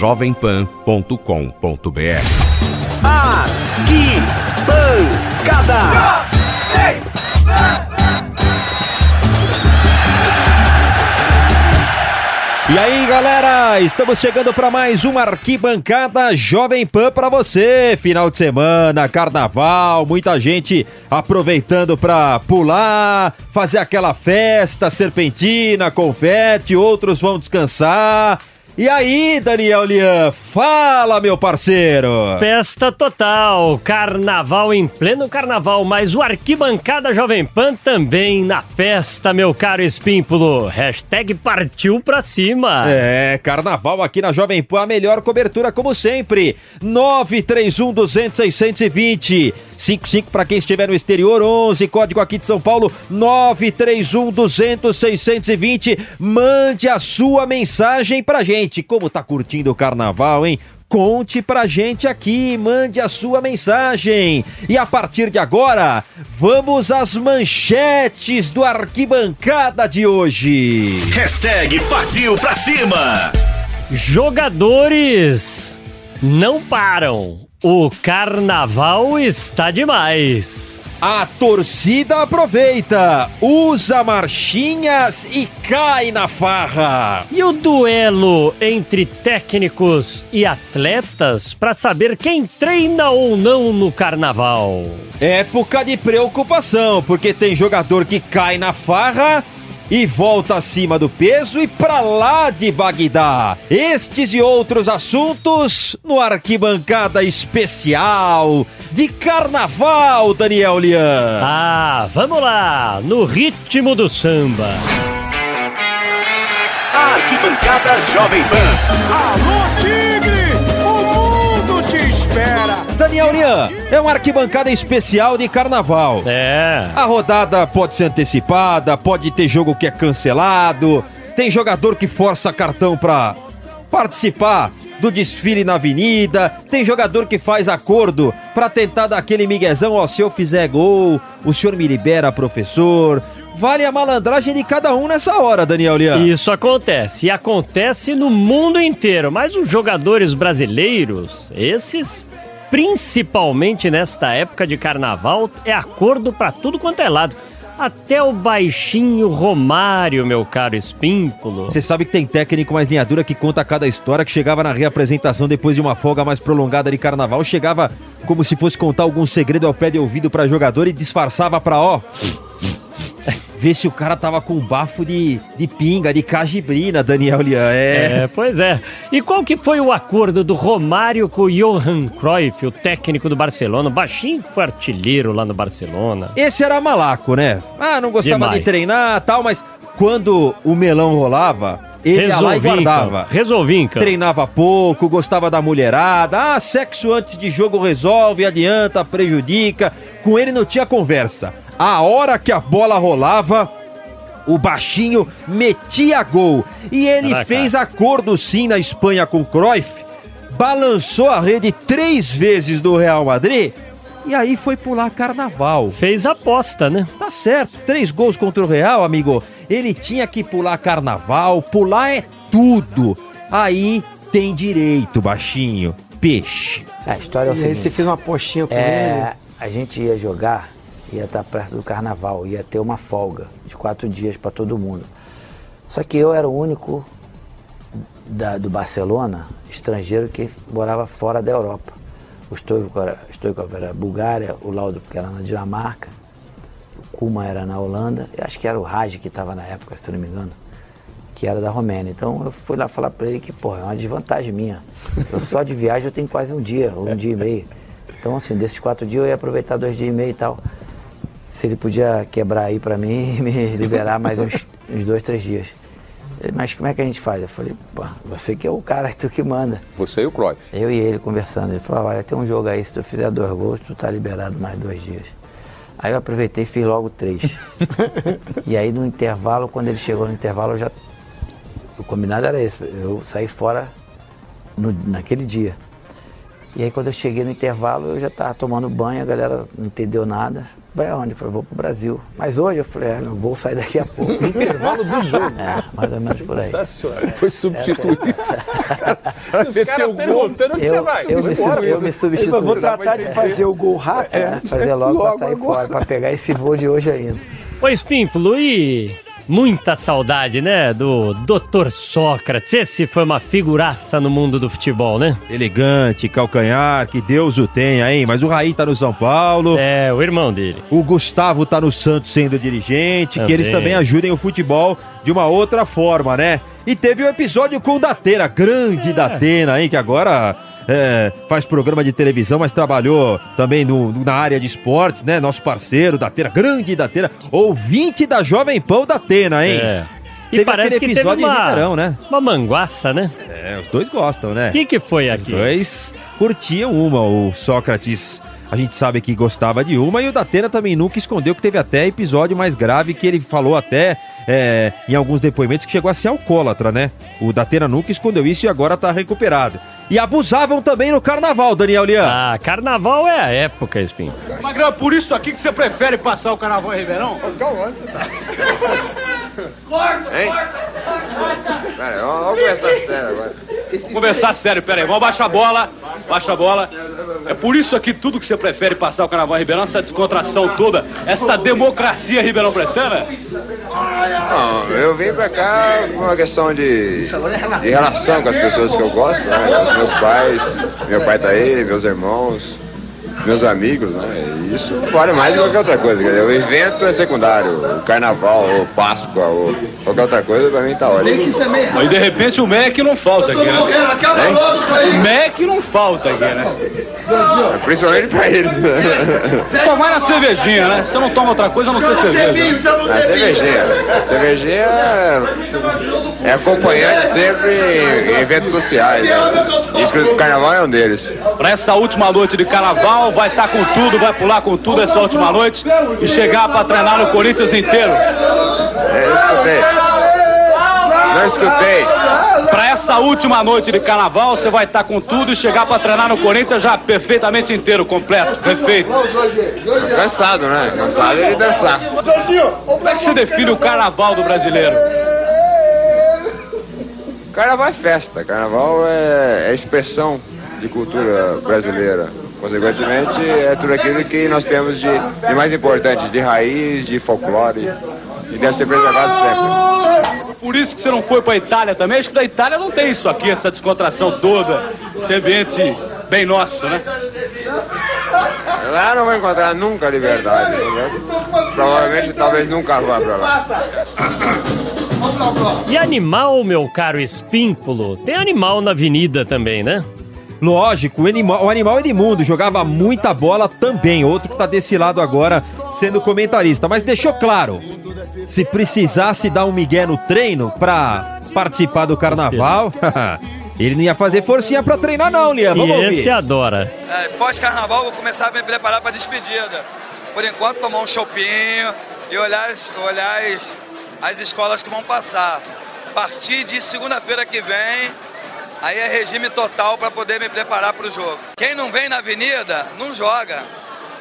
jovempan.com.br. Arquibancada. E aí, galera, estamos chegando para mais uma arquibancada Jovem Pan para você. Final de semana, carnaval, muita gente aproveitando para pular, fazer aquela festa, serpentina, confete, outros vão descansar. E aí, Daniel Lian, fala, meu parceiro! Festa total, carnaval em pleno carnaval, mas o Arquibancada Jovem Pan também na festa, meu caro Espímpulo. Hashtag partiu pra cima. É, carnaval aqui na Jovem Pan, a melhor cobertura como sempre. 931 200 620. 55 para quem estiver no exterior, 11, código aqui de São Paulo, 931 200 620. Mande a sua mensagem pra gente. Como tá curtindo o carnaval, hein? Conte pra gente aqui, mande a sua mensagem. E a partir de agora, vamos às manchetes do Arquibancada de hoje. Hashtag partiu pra cima. Jogadores não param. O carnaval está demais. A torcida aproveita, usa marchinhas e cai na farra. E o duelo entre técnicos e atletas para saber quem treina ou não no carnaval. Época de preocupação, porque tem jogador que cai na farra e volta acima do peso e pra lá de Bagdá. Estes e outros assuntos no Arquibancada Especial de Carnaval, Daniel Lian. Ah, vamos lá, no ritmo do samba. Arquibancada Jovem Pan. Alô, Daniel Lian, é uma arquibancada especial de carnaval. É. A rodada pode ser antecipada, pode ter jogo que é cancelado, tem jogador que força cartão pra participar do desfile na avenida, tem jogador que faz acordo pra tentar dar aquele miguezão, ó, se eu fizer gol, o senhor me libera, professor. Vale a malandragem de cada um nessa hora, Daniel Lian. Isso acontece. E acontece no mundo inteiro. Mas os jogadores brasileiros, esses, principalmente nesta época de carnaval, é acordo pra tudo quanto é lado. Até o baixinho Romário, meu caro Espímpulo. Você sabe que tem técnico mais linha dura que conta cada história, que chegava na reapresentação depois de uma folga mais prolongada de carnaval, chegava como se fosse contar algum segredo ao pé de ouvido pra jogador e disfarçava pra ó. Ver se o cara tava com bafo de, de pinga, de cajibrina, Daniel Lian. É. É, pois é. E qual que foi o acordo do Romário com o Johan Cruyff, o técnico do Barcelona? Baixinho foi artilheiro lá no Barcelona. Esse era malaco, né? Ah, não gostava Demais. de treinar tal, mas quando o melão rolava, ele ia lá e Resolvi em guardava. Resolvi em campo. Treinava pouco, gostava da mulherada. Ah, sexo antes de jogo resolve, adianta, prejudica. Com ele não tinha conversa. A hora que a bola rolava, o baixinho metia gol. E ele Caraca. fez acordo sim na Espanha com o Cruyff, balançou a rede três vezes do Real Madrid e aí foi pular carnaval. Fez aposta, né? Tá certo, três gols contra o Real, amigo. Ele tinha que pular carnaval, pular é tudo. Aí tem direito, baixinho. Peixe. A história é o E aí seguinte. você fez uma postinha com ele? É, a gente ia jogar, ia estar perto do carnaval, ia ter uma folga de quatro dias para todo mundo. Só que eu era o único da- do Barcelona, estrangeiro, que morava fora da Europa. O Stoikov era, Stoikov Bulgária, o Laudo que era na Dinamarca, o Kuma era na Holanda, acho que era o Raj que estava na época, se não me engano, que era da Romênia. Então eu fui lá falar para ele que, pô, é uma desvantagem minha. Eu só de viagem eu tenho quase um dia, um dia e meio. Então, assim, desses quatro dias eu ia aproveitar dois dias e meio e tal. Se ele podia quebrar aí para mim e me liberar mais uns, uns dois, três dias. Ele, Mas como é que a gente faz? Eu falei, pô, você que é o cara, tu que manda. Você e o Cruyff. Eu e ele conversando. Ele falou, "Ah, vai ter um jogo aí, se tu fizer dois gols, tu tá liberado mais dois dias. Aí eu aproveitei e fiz logo três. e aí no intervalo, quando ele chegou no intervalo, eu já. O combinado era esse, eu saí fora no- naquele dia. E aí quando eu cheguei no intervalo, eu já estava tomando banho, a galera não entendeu nada. Vai aonde? Eu falei, vou pro Brasil. Mas hoje eu falei, é, não vou sair daqui a pouco. Intervalo do jogo. É, mais ou menos por aí. Sensacional. Foi substituído. Os caras perguntando onde Eu- você vai. eu me eu substituí. Ele Vou tratar de fazer o gol rápido. É, fazer logo, Logo pra sair agora. fora, pra pegar esse voo de hoje ainda. Ô, Espímpolo, e muita saudade, né, do Dr. Sócrates. Esse foi uma figuraça no mundo do futebol, né? Elegante, calcanhar, que Deus o tenha, hein? Mas o Raí tá no São Paulo. É, o irmão dele. O Gustavo tá no Santos sendo dirigente, que Também. eles também ajudem o futebol de uma outra forma, né? E teve o episódio com o Datena, grande Datena, hein? Que agora é, faz programa de televisão, mas trabalhou também no- na área de esportes, né? Nosso parceiro, Datena, grande Datena, ouvinte da Jovem Pão Datena, hein? É. E Teve parece que teve uma, Ribeirão, né? uma manguaça, né? É, os dois gostam, né? O que, que foi aqui? dois curtiam uma. O Sócrates, a gente sabe que gostava de uma, e o Datena também nunca escondeu que teve até episódio mais grave que ele falou até é, em alguns depoimentos que chegou a ser alcoólatra, né? O Datena nunca escondeu isso e agora tá recuperado. E abusavam também no carnaval, Daniel Lian. Ah, carnaval é a época, Espinho. Magrão, é por isso aqui que você prefere passar o carnaval em Ribeirão? Pera, vamos, vamos conversar sério agora. Vamos conversar sério, pera aí. Vamos baixar a bola. Baixa a bola. É por isso aqui tudo que você prefere passar o carnaval em Ribeirão, essa descontração toda, essa democracia Ribeirão Pretana? Não, eu vim pra cá por uma questão de, de relação com as pessoas que eu gosto, né? Meus pais, meu pai tá aí, meus irmãos, meus amigos, né? E isso vale mais do que qualquer outra coisa. quer dizer, O evento é secundário, o carnaval, ou Páscoa, ou qualquer outra coisa, pra mim tá ótimo. Aí de repente o MEC não falta aqui, né? O MEC não falta aqui, né? Principalmente pra eles. Só vai na cervejinha, né? Você não toma outra coisa a não ser cerveja. A cervejinha. Cervejinha é acompanhante sempre em eventos sociais. Né? Isso que o carnaval é um deles. Pra essa última noite de carnaval, vai estar com tudo, vai pular com tudo essa última noite e chegar pra treinar no Corinthians inteiro. É, eu escutei. Não escutei. Pra essa última noite de carnaval, você vai estar com tudo e chegar pra treinar no Corinthians já perfeitamente inteiro, completo, perfeito. Cansado, né? Cansado de dançar. Como é que você define o carnaval do brasileiro? Carnaval é festa. Carnaval é, é expressão de cultura brasileira. Consequentemente, é tudo aquilo que nós temos de, de mais importante, de raiz, de folclore, e deve ser preservado sempre. Por isso que você não foi pra Itália também? Acho que da Itália não tem isso aqui, essa descontração toda, esse ambiente bem nosso, né? Lá não vai encontrar nunca a liberdade. entendeu? Provavelmente, talvez nunca vá pra lá. E animal, meu caro Espímpolo? Tem animal na avenida também, né? Lógico, o animal, o animal Edmundo jogava muita bola também. Outro que tá desse lado agora sendo comentarista. Mas deixou claro: se precisasse dar um migué no treino pra participar do carnaval, ele não ia fazer forcinha pra treinar, não, Lian. Vamos e ouvir. esse adora. É, Pós-carnaval, vou começar a me preparar para despedida. Por enquanto, tomar um chopinho e olhar, as, olhar as, as escolas que vão passar. A partir de segunda-feira que vem, aí é regime total para poder me preparar para o jogo. Quem não vem na avenida, não joga.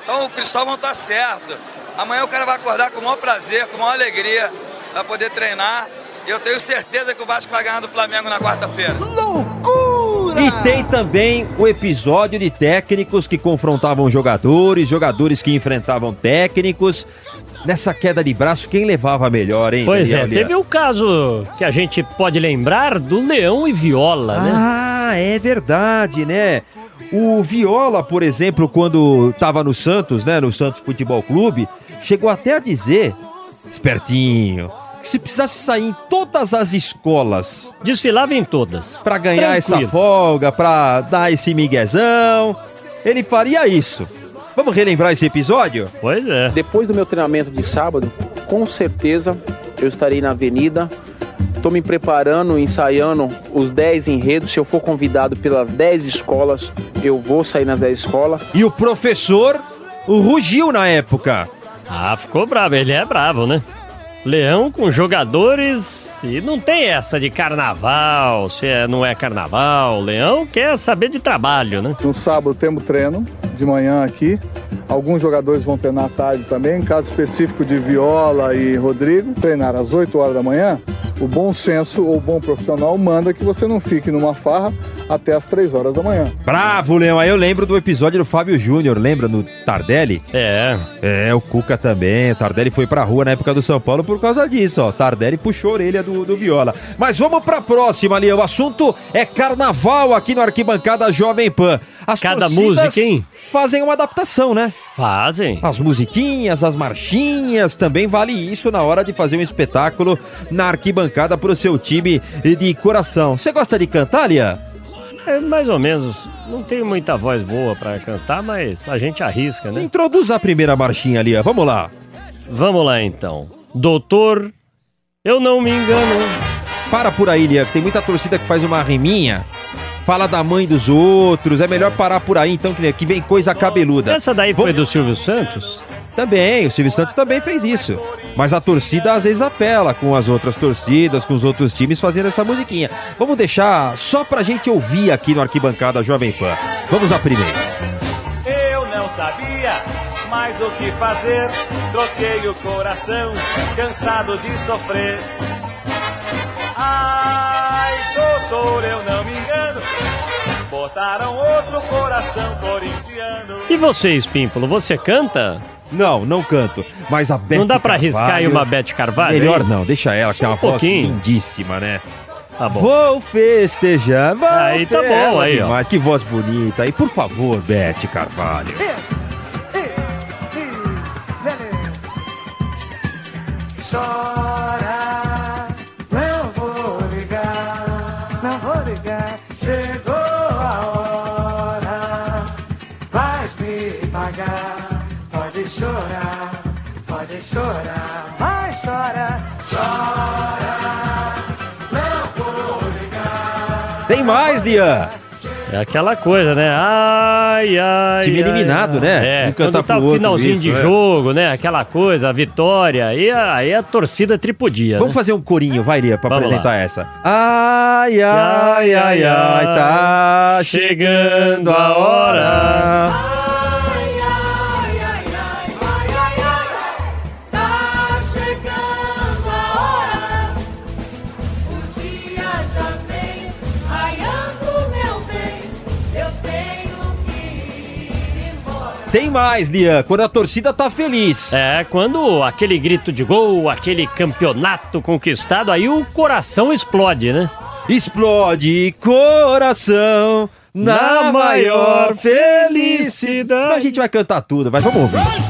Então o Cristóvão tá certo. Amanhã o cara vai acordar com o maior prazer, com a maior alegria para poder treinar. E eu tenho certeza que o Vasco vai ganhar do Flamengo na quarta-feira. E tem também o episódio de técnicos que confrontavam jogadores, jogadores que enfrentavam técnicos. Nessa queda de braço, quem levava melhor, hein? Pois é, Daniel teve o caso que a gente pode lembrar do Leão e Viola, né? Ah, é verdade, né? O Viola, por exemplo, quando estava no Santos, né, no Santos Futebol Clube, chegou até a dizer, espertinho, que se precisasse sair em todas as escolas Desfilava em todas. pra ganhar essa Tranquilo. folga, pra dar esse miguezão, ele faria isso. Vamos relembrar esse episódio? Pois é. Depois do meu treinamento de sábado, com certeza eu estarei na avenida. Estou me preparando, ensaiando os 10 enredos. Se eu for convidado pelas 10 escolas, eu vou sair nas 10 escolas. E o professor rugiu na época. Ah, ficou bravo. Ele é bravo, né? Leão com jogadores e não tem essa de carnaval, se é, não é carnaval. Leão quer saber de trabalho, né? No sábado temos treino de manhã aqui. Alguns jogadores vão treinar à tarde também. Caso específico de Viola e Rodrigo, treinar às 8 horas da manhã. O bom senso ou bom profissional manda que você não fique numa farra até as 3 horas da manhã. Bravo, Leão. Aí eu lembro do episódio do Fábio Júnior, lembra? No Tardelli? É. É, o Cuca também. O Tardelli foi pra rua na época do São Paulo por causa disso, ó. Tardelli puxou a orelha do, do Viola. Mas vamos pra próxima, Leão. O assunto é carnaval aqui no Arquibancada Jovem Pan. As Cada música, hein? Fazem uma adaptação, né? Fazem. As musiquinhas, as marchinhas, também vale isso na hora de fazer um espetáculo na arquibancada pro seu time de coração. Você gosta de cantar, Lia? É mais ou menos. Não tenho muita voz boa pra cantar, mas a gente arrisca, né? Introduz a primeira marchinha, Lia. Vamos lá. Vamos lá então. Doutor, eu não me engano. Para por aí, Lia, que tem muita torcida que faz uma riminha. Fala da mãe dos outros. É melhor parar por aí, então, que que vem coisa cabeluda. Essa daí foi do Silvio Santos? Também, o Silvio Santos também fez isso. Mas a torcida às vezes apela com as outras torcidas, com os outros times fazendo essa musiquinha. Vamos deixar só pra gente ouvir aqui no Arquibancada Jovem Pan. Vamos à primeira. Eu não sabia mais o que fazer. Troquei o coração, cansado de sofrer. Ai, doutor, eu não me engano. Botaram outro coração corintiano. E você, Espímpolo, você canta? Não, não canto. Mas a Beth Não dá pra arriscar aí Carvalho- uma Beth Carvalho? Melhor hein? não, deixa ela, que tem uma um voz pouquinho. lindíssima, né? Tá bom. Vou festejar, vou Aí tá bom, aí, ó. demais. Que voz bonita. E por favor, Beth Carvalho. Chora, me pagar. Pode chorar, pode chorar, mas chora, chora, não vou ligar. Tem mais, Lian. É aquela coisa, né? Ai, ai. Time ai, eliminado, ai. né? É, Um quando tá pro o finalzinho isso, de é. jogo, né? Aquela coisa, a vitória. E aí a torcida tripudia. Vamos né? fazer um corinho, vai, Lia, pra Vamos apresentar lá. essa. Ai, ai, ai, ai, tá chegando a hora. Tem mais, Lian, quando a torcida tá feliz. É, quando aquele grito de gol, aquele campeonato conquistado, aí o coração explode, né? Explode coração na, Na maior felicidade. Senão a gente vai cantar tudo, vai, vamos ouvir.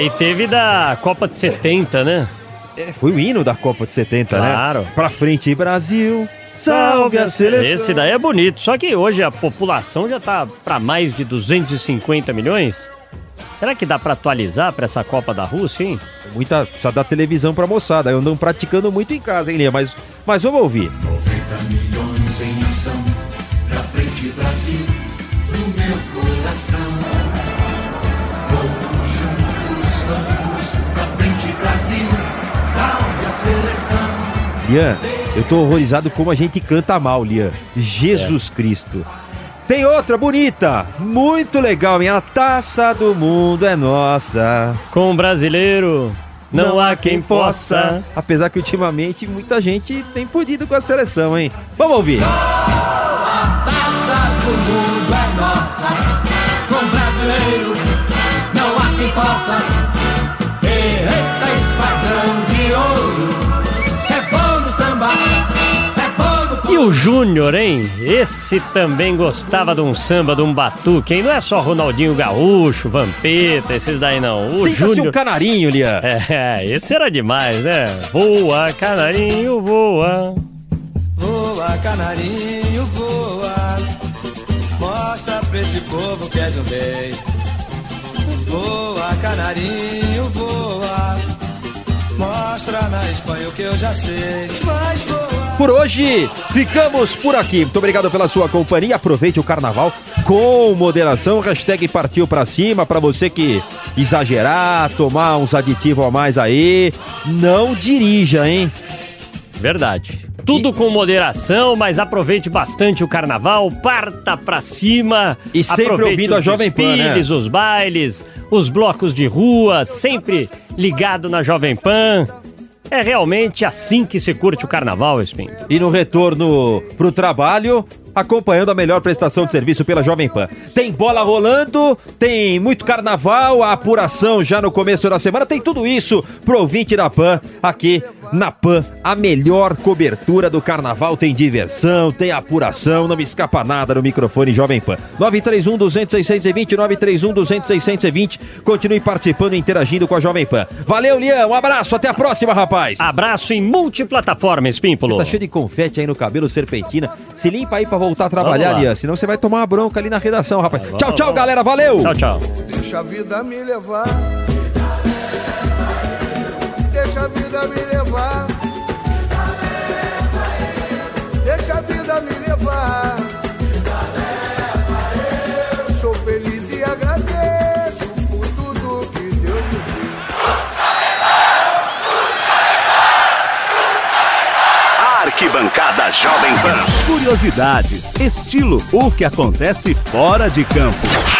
É, e teve da Copa de 70, né? É, foi o hino da Copa de 70, Claro. né? Pra frente, Brasil. Salve a seleção. Esse daí é bonito. Só que hoje a população já tá pra mais de 250 milhões. Será que dá pra atualizar pra essa Copa da Rússia, hein? Muita, precisa dar televisão pra moçada. Eu ando praticando muito em casa, hein, Lia? Mas, mas vamos ouvir. 90 milhões em ação, pra frente Brasil, no meu coração. Brasil, salve a seleção. Lian, eu tô horrorizado como a gente canta mal, Lian. Jesus Cristo. Tem outra bonita, muito legal, hein? A taça do mundo é nossa. Com o brasileiro, não, há quem possa. Apesar que ultimamente muita gente tem fudido com a seleção, hein? Vamos ouvir. A taça do mundo é nossa, com brasileiro, não há quem possa. O Júnior, hein? Esse também gostava de um samba, de um batuque, hein? Não é só Ronaldinho Gaúcho, Vampeta, esses daí não. O Júnior. um canarinho, Lian. É, esse era demais, né? Voa, canarinho, voa. Voa, canarinho, voa. Mostra pra esse povo que és um bem. Voa, canarinho, voa. Mostra na Espanha o que eu já sei. Mas voar. Por hoje, ficamos por aqui. Muito obrigado pela sua companhia. Aproveite o carnaval com moderação. Hashtag partiu pra cima. Pra você que exagerar, tomar uns aditivos a mais aí, não dirija, hein? Verdade. Tudo com moderação, mas aproveite bastante o carnaval, parta pra cima. E sempre aproveite ouvindo a os Jovem Pan, né? os bailes, os blocos de rua, sempre ligado na Jovem Pan. É realmente assim que se curte o carnaval, Espinho. E no retorno pro trabalho, acompanhando a melhor prestação de serviço pela Jovem Pan. Tem bola rolando, tem muito carnaval, a apuração já no começo da semana, tem tudo isso pro ouvinte da Pan aqui na Pan, a melhor cobertura do carnaval. Tem diversão, tem apuração, não me escapa nada no microfone Jovem Pan. 931 200 620, 931 200 620. Continue participando e interagindo com a Jovem Pan. Valeu, Lian, um abraço, até a próxima, rapaz. Abraço em multiplataforma, Espímpolo. Tá cheio de confete aí no cabelo, serpentina. Se limpa aí pra voltar a trabalhar. Lian, senão você vai tomar uma bronca ali na redação, rapaz. Vamos, tchau, tchau, vamos. galera, valeu! Tchau, tchau. Deixa a vida me levar. Jovem Pan. Curiosidades, estilo, o que acontece fora de campo.